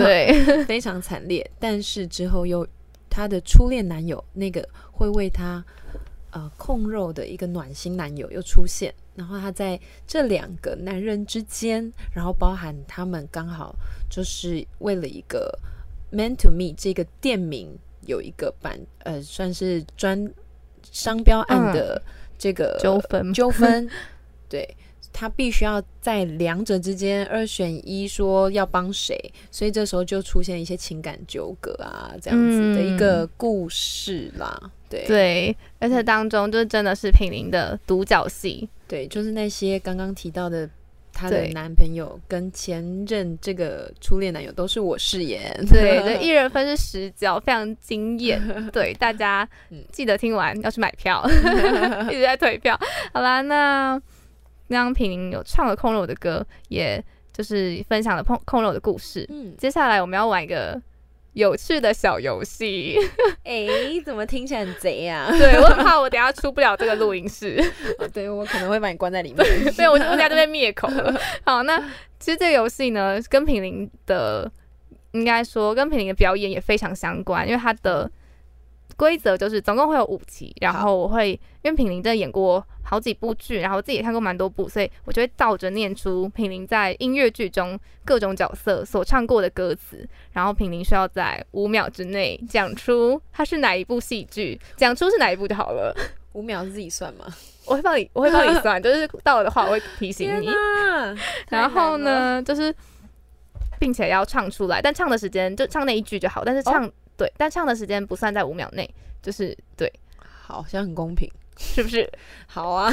对，[laughs] 非常惨烈。但是之后又她的初恋男友那个会为她呃控肉的一个暖心男友又出现，然后她在这两个男人之间，然后包含他们刚好就是为了一个 Man to Me 这个店名有一个版呃算是专商标案的这个纠纷纠纷，[laughs] 对。他必须要在两者之间二选一，说要帮谁，所以这时候就出现一些情感纠葛啊，这样子的一个故事啦。对对，而且当中就真的是品玲的独角戏，对，就是那些刚刚提到的，她的男朋友跟前任这个初恋男友都是我饰演。对，[laughs] 这一人分饰十角，非常惊艳。[laughs] 对，大家嗯记得听完要去买票，[laughs] 一直在退票。好啦，那刚刚品玲有唱了空肉的歌，也就是分享了空空肉的故事。嗯，接下来我们要玩一个有趣的小游戏，[laughs] 哎、怎么听起来很贼呀、[laughs] 对我很怕我等下出不了这个录音室。啊？[laughs] 对我可能会把你关在里面。对，我我等下就被灭口了。好，那其实这个游戏呢，跟品林的应该说跟品林的表演也非常相关，因为他的规则就是总共会有五集，然后我会因为品玲真的演过好几部剧，然后我自己也看过蛮多部，所以我就会倒着念出品玲在音乐剧中各种角色所唱过的歌词，然后品玲需要在五秒之内讲出它是哪一部戏剧，讲出是哪一部就好了。五秒是自己算吗？我会帮你，我会帮你算，就是到了的话我会提醒你。然后呢，就是并且要唱出来，但唱的时间就唱那一句就好，但是唱、对，但唱的时间不算在五秒内，就是对，好像很公平。是不是？[laughs] 好啊，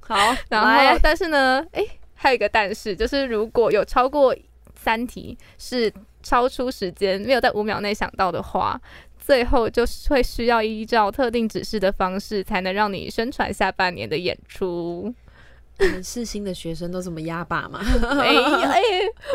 好，[laughs] 然后但是呢，诶，还有一个但是，就是如果有超过三题是超出时间，没有在五秒内想到的话。最后就是会需要依照特定指示的方式，才能让你宣传下半年的演出。我们世新的学生都这么压霸吗？[laughs] 哎哎，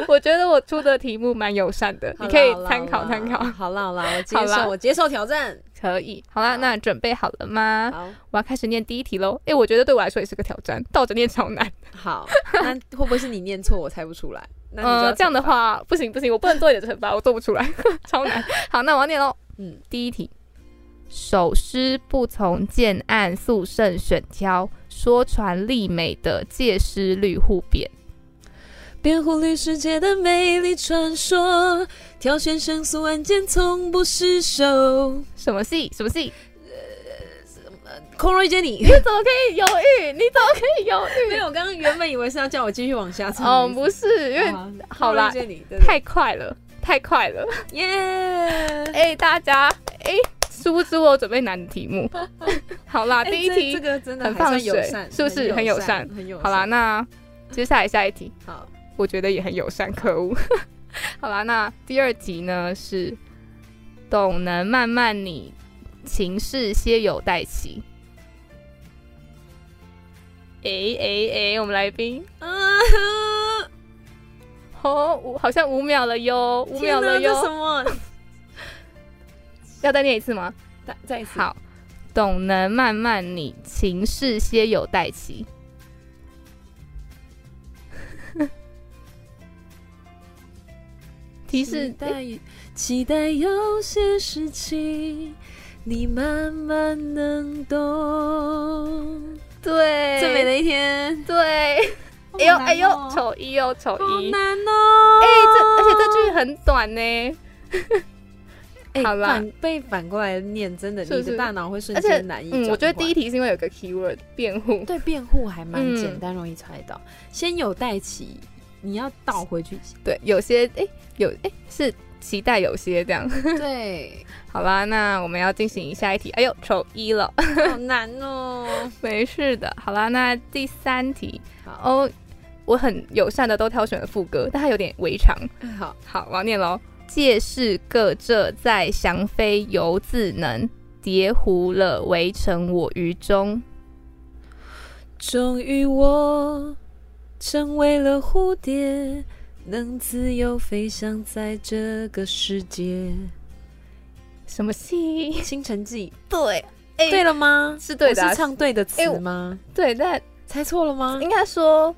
我觉得我出的题目蛮友善的，你可以参考参考。好啦好啦，我接受，我接受挑战。可以，好啦，好那准备好了吗？好我要开始念第一题喽。诶，我觉得对我来说也是个挑战，倒着念超难。好，那会不会是你念错，我猜不出来？那你这样的，话不行不行，我不能做你的惩罚，我做不出来，[laughs] 超难。好，那我要念喽。嗯，第一题，首诗不从建案速胜选挑，说传丽美的借诗律互辩。辩护律师界的美丽传说，挑选胜诉案件从不失手。什么戏？什么戏？空若遇见你你，怎么可以犹豫？你怎么可以犹豫？没有，我刚刚原本以为是要叫我继续往下唱。哦，不是，因为啊好啦太快了，太快了。耶！哎、大家，哎、殊不知我有准备难的题目。[laughs] 好啦，哎第一题这这个真的很放水是不是很友善很友善。好啦，那接下来下一题，好，我觉得也很友善，可恶。[laughs] 好啦，那第二题呢是懂能慢慢你，情事些有待期。哎哎哎，我们来宾，啊，[laughs] 哦，五好像五秒了哟，五秒了哟，么？要再念一次吗？再再一次。好，懂能慢慢你，情事些有待期。[laughs] 提示期待期待有些事情你慢慢能懂。对，最美的一天，对，哎呦哎呦，丑一哦，丑好一。难哦。哎、这而且这句很短呢，哎好啦反被反过来念，真的，是是你的大脑会瞬间难以嗯，我觉得第一题题是因为有个 keyword 辩护，对辩护还蛮嗯简单，容易猜到。先有待起，你要倒回去。对，有些哎、有哎、是期待有些这样。[laughs] 对，好啦，那我们要进行下一题。哎呦，丑一了，[laughs] 好难哦。没事的。好啦，那第三题好，哦，我很友善的都挑选了副歌，但它有点微长。好，好，我要念喽。借势各浙在翔飞犹自能，叠湖了围城我于中。终于我成为了蝴蝶，能自由飞翔在这个世界。什么戏？星辰记，对，哎对了吗？是对的啊是唱对的词吗？对，但猜错了吗？应该说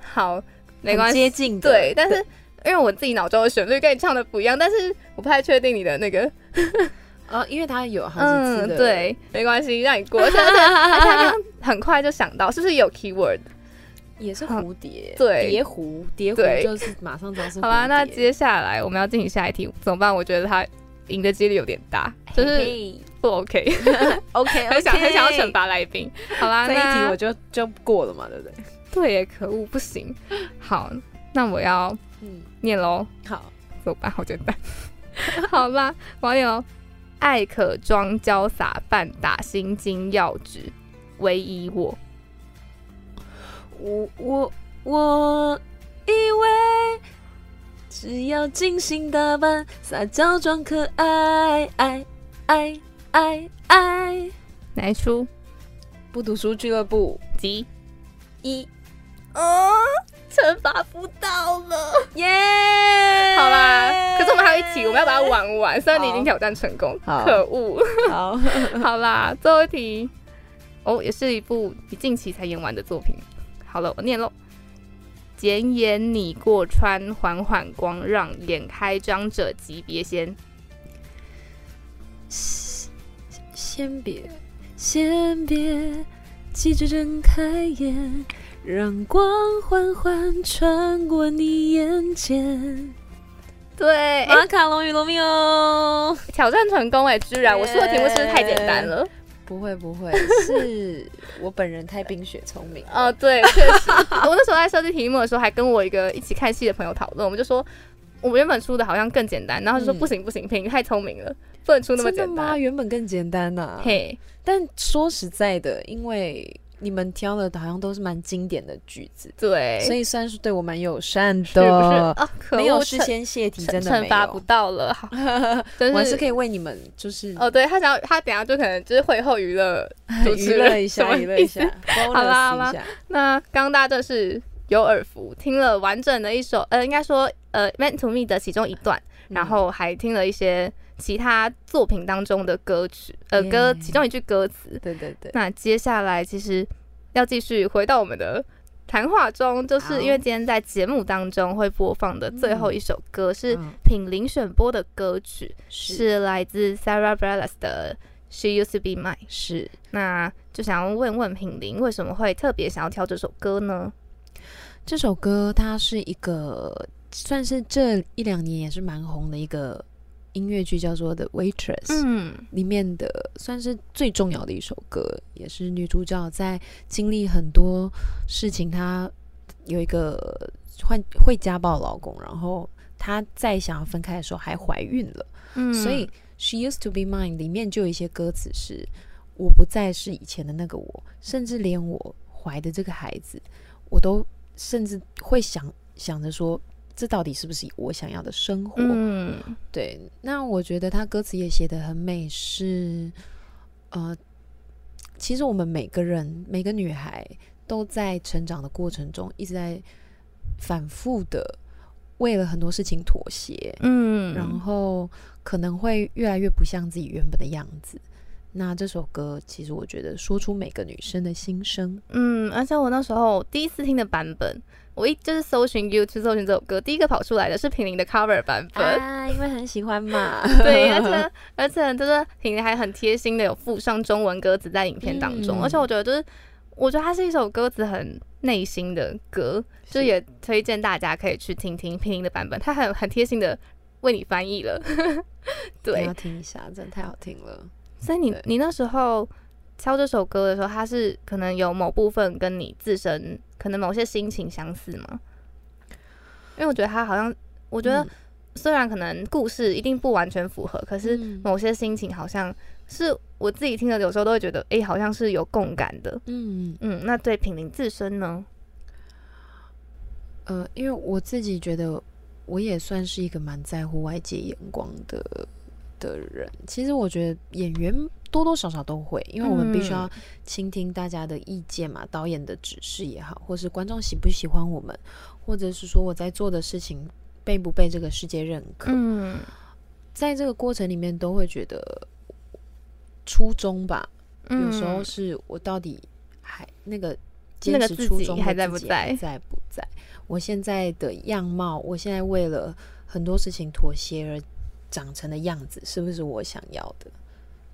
好，没关很系。接近的。对，但是因为我自己脑中的旋律跟你唱的不一样，但是我不太确定你的那个，[laughs] 呃，因为他有好几次嗯，的，对，没关系，让你过。他刚刚很快就想到，是不是有 keyword？也是蝴蝶，对蝶蝴，蝶蝴对就是马上知道是蝴蝶。好啦，那接下来我们要进行下一题，怎么办？我觉得他赢的几率有点大，就是嘿不 OK，[laughs] [laughs] 嘿 OK，很想很想要惩罚来宾。好啦，这一题我就就过了嘛，对不对？对耶，可恶，不行。好，那我要嗯，念喽。好，走吧？[laughs] 好简单。好吧，网友爱可装娇洒扮打心经要旨，唯一我。我我我以为只要精心打扮，撒娇装可爱，爱爱爱爱，哪一出？不读书俱乐部几？一哦，惩罚不到了。耶！[laughs] 好啦，可是我们还有一题，我们要把它玩完。虽然你已经挑战成功，可恶。好，[laughs] 好啦，最后一题哦，也是一部你近期才演完的作品。好了，我念喽。简言你过川，缓缓光让，眼开张者即别先。先别，先别急着睁开眼，让光缓缓穿过你眼前。对，哎马卡龙与罗密欧，挑战成功哎，居然！我出的题目是不是太简单了？不会不会，[laughs] 是我本人太冰雪聪明。哦，对，确实。我那时候在设计题目的时候，还跟我一个一起看戏的朋友讨论，我们就说，我们原本出的好像更简单，然后就说嗯不行不行，品太聪明了，不能出那么真的吗？简单。原本更简单呐、嘿，但说实在的，因为你们挑的好像都是蛮经典的句子，对，所以算是对我蛮友善的。是不是？啊？可没有事先泄题，真的惩罚不到了，[laughs] 我还是是可以为你们就是哦，对他想要他等下就可能就是会后娱乐娱乐一下，娱乐一下 [laughs] 好啦好啦。那刚刚大家真的是有耳福，听了完整的一首，呃，应该说呃《Meant to Me》的其中一段，嗯。然后还听了一些其他作品当中的歌曲，呃，歌其中一句歌词。对对对，那接下来其实要继续回到我们的谈话中，就是因为今天在节目当中会播放的最后一首歌是嗯品林选播的歌曲，是是来自 Sarah Bareilles 的《She Used to Be Mine》。是那就想要问问品林，为什么会特别想要挑这首歌呢？这首歌，它是一个算是这一两年也是蛮红的一个音乐剧，叫做《The Waitress》。嗯里面的算是最重要的一首歌，也是女主角在经历很多事情，她有一个会会家暴老公，然后她在想要分开的时候还怀孕了，嗯所以《She Used to Be Mine》里面就有一些歌词是“我不再是以前的那个我”，甚至连我怀的这个孩子，我都甚至会想想着说，这到底是不是我想要的生活？嗯对，那我觉得他歌词也写得很美，是呃，其实我们每个人每个女孩都在成长的过程中，一直在反复的为了很多事情妥协，嗯，然后可能会越来越不像自己原本的样子。那这首歌其实我觉得说出每个女生的心声，嗯，而且我那时候第一次听的版本，我一就是搜寻 YouTube 搜寻这首歌，第一个跑出来的是平林的 cover 版本。啊，因为很喜欢嘛，[laughs] 对，而且而且就是平林还很贴心的有附上中文歌词在影片当中，嗯而且我觉得就是我觉得它是一首歌词很内心的歌，就也推荐大家可以去听听平林的版本，它很很贴心的为你翻译了。[laughs] 对要，听一下，真的太好听了。所以你你那时候敲这首歌的时候，它是可能有某部分跟你自身可能某些心情相似吗？因为我觉得它好像，我觉得嗯虽然可能故事一定不完全符合，可是嗯某些心情好像是我自己听了，有时候都会觉得，哎、好像是有共感的。嗯嗯，那对品玲自身呢？呃，因为我自己觉得我也算是一个蛮在乎外界眼光的的人。其实我觉得演员多多少少都会，因为我们必须要倾听大家的意见嘛，导演的指示也好，或是观众喜不喜欢我们，或者是说我在做的事情被不被这个世界认可。嗯在这个过程里面，都会觉得初衷吧，有时候嗯是我到底还那个坚持初衷还在不在在不在？我现在的样貌，我现在为了很多事情妥协而长成的样子，是不是我想要的？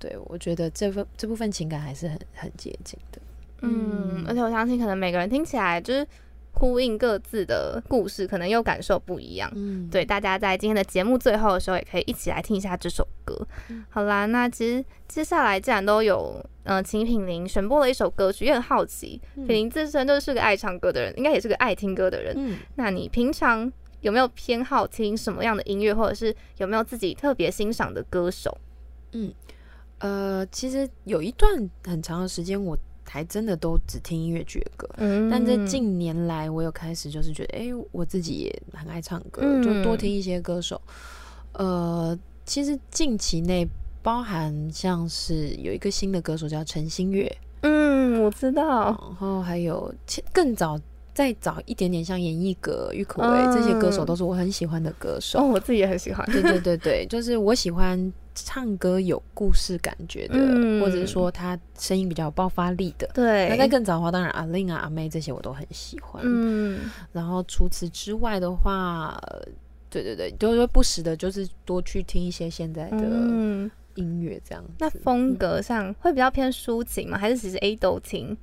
对我觉得这份这部分情感还是很很接近的。嗯，而且我相信，可能每个人听起来就是呼应各自的故事，可能又感受不一样。嗯，对，大家在今天的节目最后的时候，也可以一起来听一下这首歌。嗯好啦，那其实接下来既然都有呃，请品玲选播了一首歌曲，也很好奇，嗯品玲自身就是个爱唱歌的人，应该也是个爱听歌的人。嗯，那你平常有没有偏好听什么样的音乐，或者是有没有自己特别欣赏的歌手？呃，其实有一段很长的时间，我还真的都只听音乐剧的歌。嗯但这近年来，我有开始就是觉得，哎、我自己也很爱唱歌，嗯就多听一些歌手。呃，其实近期内包含像是有一个新的歌手叫陈星月，嗯，我知道，然后还有其更早再早一点点，像严艺格、郁可唯、嗯这些歌手，都是我很喜欢的歌手。哦，我自己也很喜欢。对对对对，就是我喜欢唱歌有故事感觉的，嗯或者是说他声音比较有爆发力的。对，那在更早的话，当然阿令啊、阿妹这些我都很喜欢。嗯然后除此之外的话，呃对对对，就会不时的，就是多去听一些现在的嗯，音乐这样子。那风格上会比较偏抒情吗？还是其实 A 都听？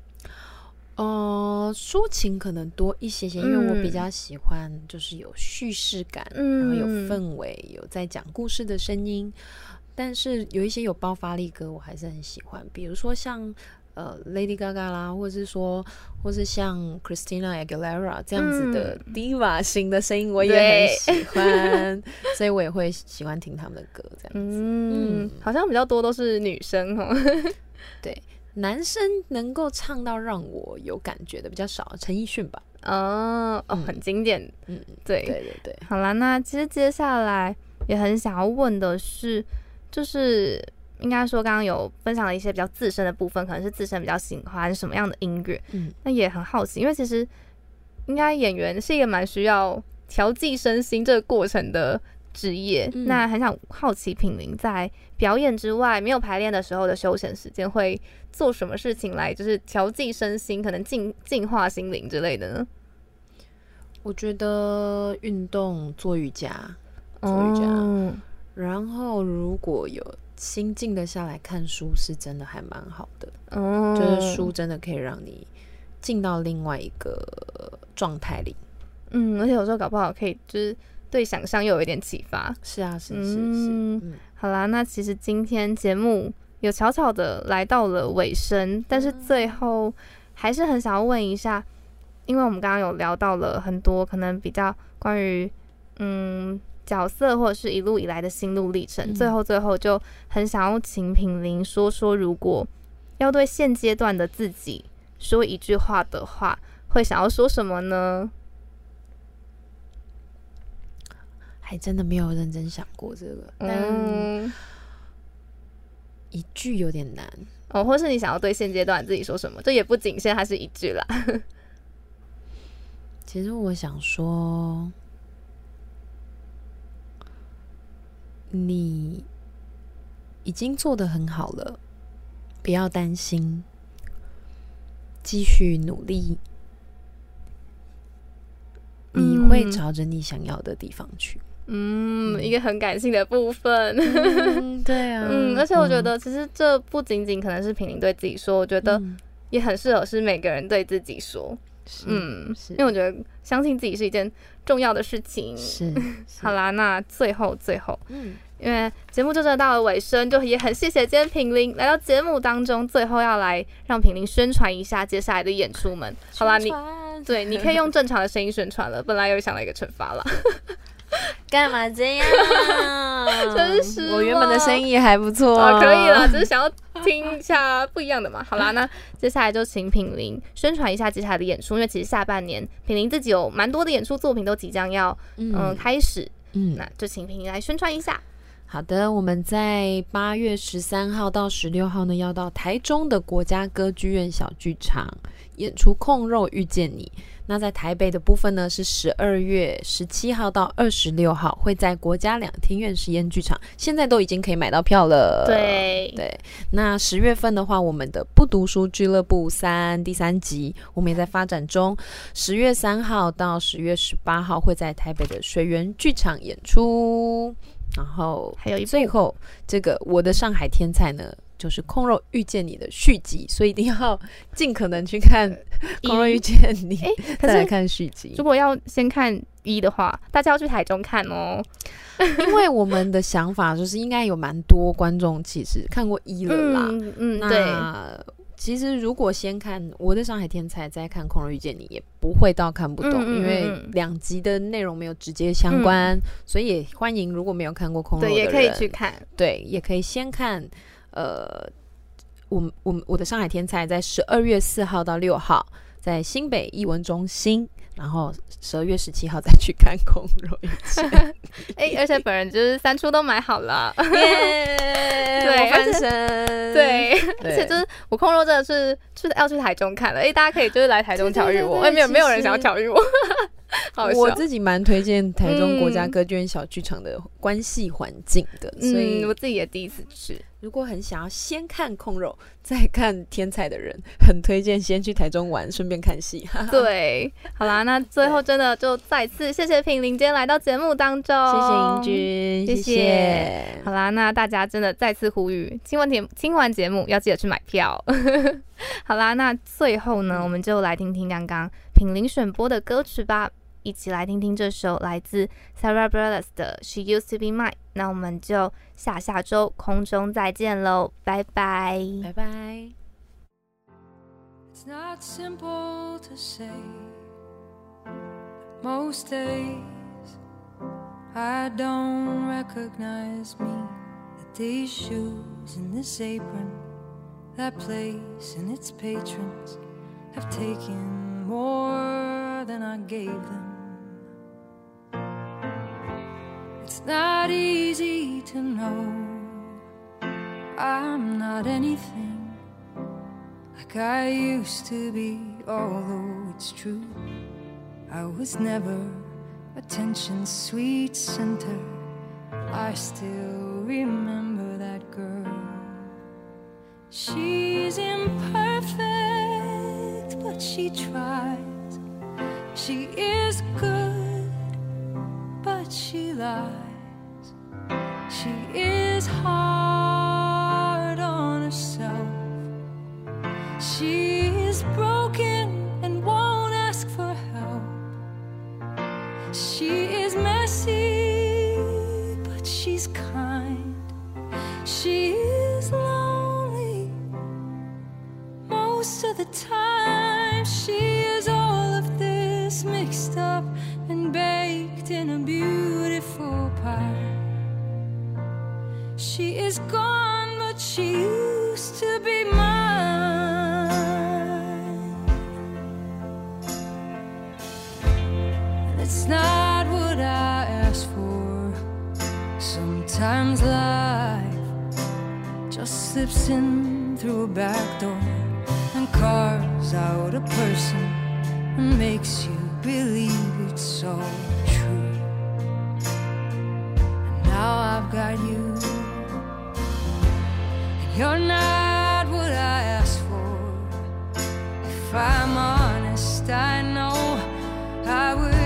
呃，抒情可能多一些些，因为我比嗯较喜欢就是有叙事感，嗯然后有氛围，有在讲故事的声音。但是有一些有爆发力歌，我还是很喜欢，比如说像呃 Lady Gaga 啦，或者是说，或是像 Christina Aguilera 这样子的嗯 diva 型的声音，我也很喜欢，所以我也会喜欢听他们的歌这样子。嗯嗯，好像比较多都是女生哦。[laughs] 对男生能够唱到让我有感觉的比较少，陈奕迅吧。哦哦，嗯很经典。嗯，对，对对对，好啦，那其实接下来也很想要问的是，就是应该说刚刚有分享了一些比较自身的部分，可能是自身比较喜欢什么样的音乐，嗯，那也很好奇，因为其实应该演员是一个蛮需要调剂身心这个过程的职业。嗯那很想好奇品玲在表演之外，没有排练的时候的休闲时间会做什么事情来，就是调剂身心，可能净净化心灵之类的呢？我觉得运动、做瑜伽，做瑜伽，哦然后如果有心静的下来看书，是真的还蛮好的。哦就是书真的可以让你进到另外一个状态里。嗯，而且有时候搞不好可以就是对想象又有一点启发。是啊，是是是，嗯嗯好啦，那其实今天节目有巧巧的来到了尾声，但是最后还是很想要问一下，因为我们刚刚有聊到了很多可能比较关于嗯角色或者是一路以来的心路历程，嗯最后最后就很想要请品林说说，如果要对现阶段的自己说一句话的话，会想要说什么呢？还真的没有认真想过这个，嗯，一句有点难。哦，或是你想要对现阶段自己说什么？这也不仅限它是一句啦。[laughs] 其实我想说，你已经做得很好了，不要担心，继续努力，你会嗯朝着你想要的地方去。嗯，一个很感性的部分。嗯，对啊，[laughs] 嗯，而且我觉得其实这不仅仅可能是平林对自己说，我觉得嗯也很适合是每个人对自己说。嗯，是因为我觉得相信自己是一件重要的事情。是，[laughs] 好啦，那最后最后，嗯，因为节目就真的到了尾声，就也很谢谢今天品林来到节目当中，最后要来让品林宣传一下接下来的演出们。好啦，你对，你可以用正常的声音宣传了。本来又想了一个惩罚啦，[laughs] [laughs] 干嘛这样？[laughs] 真是我原本的声音也还不错啊，可以了，只是想要听一下不一样的嘛。好啦，[laughs] 那接下来就请品林宣传一下接下来的演出，因为其实下半年品林自己有蛮多的演出作品都即将要嗯、嗯开始，嗯，那就请品林来宣传一下。好的，我们在八月十三号到十六号呢，要到台中的国家歌剧院小剧场演出《控肉遇见你》。那在台北的部分呢，是十二月十七号到二十六号，会在国家两厅院实验剧场，现在都已经可以买到票了。对对，那十月份的话，我们的不读书俱乐部三第三集，我们也在发展中。十月三号到十月十八号会在台北的水源剧场演出。然后还有一最后这个我的上海天才呢，就是《空肉遇见你》的续集，所以一定要 [laughs] 尽可能去看《[laughs] 空肉遇见你》哎，再来看续集如。果要先看一的话，大家要去台中看哦。[laughs] 因为我们的想法就是应该有蛮多观众其实看过一了啦，嗯嗯，对，那其实如果先看《我的上海天才》，再看《空肉遇见你》，也不会到看不懂，嗯嗯因为两集的内容没有直接相关，所以也欢迎如果没有看过《空肉》对，的也可以去看。对，也可以先看呃，我们我们我的上海天才在十二月四号到六号在新北艺文中心。然后十二月十七号再去看《空 [laughs] 肉哎、而且本人就是三出都买好了。耶翻身，对，而且就是我空肉真的是是要去台中看了，哎、大家可以就是来台中巧遇我，哎、没有没有人想要巧遇我，[laughs] 我自己蛮推荐台中国家嗯歌剧院小剧场的关系环境的，所以嗯，我自己也第一次去。如果很想要先看空肉再看天才的人，很推荐先去台中玩，顺便看戏。[laughs] 对，好啦，那最后真的就再次谢谢品林今天来到节目当中，谢谢英。君，谢谢谢好啦，那大家真的再次呼吁，听完节听完节目要记得去买票。[laughs] 好啦，那最后呢，我们就来听听刚刚品林选播的歌曲吧，一起来听听这首来自 Sarah Brothers 的《She Used to Be Mine》。那我们就下下周空中再见喽，拜拜。拜拜。It's not simple to say. Most days I don't recognize me. That these shoes and this apron, that place and its patrons have taken more than I gave them. It's not easy to know I'm not anything like I used to be, although it's true. I was never attention's sweet center. I still remember that girl. She's but she tries. She is good, but she lies. She is hard slips in through a back door and carves out a person and makes you believe it's all true. And now I've got you. And you're not what I asked for. If I'm honest, I know I would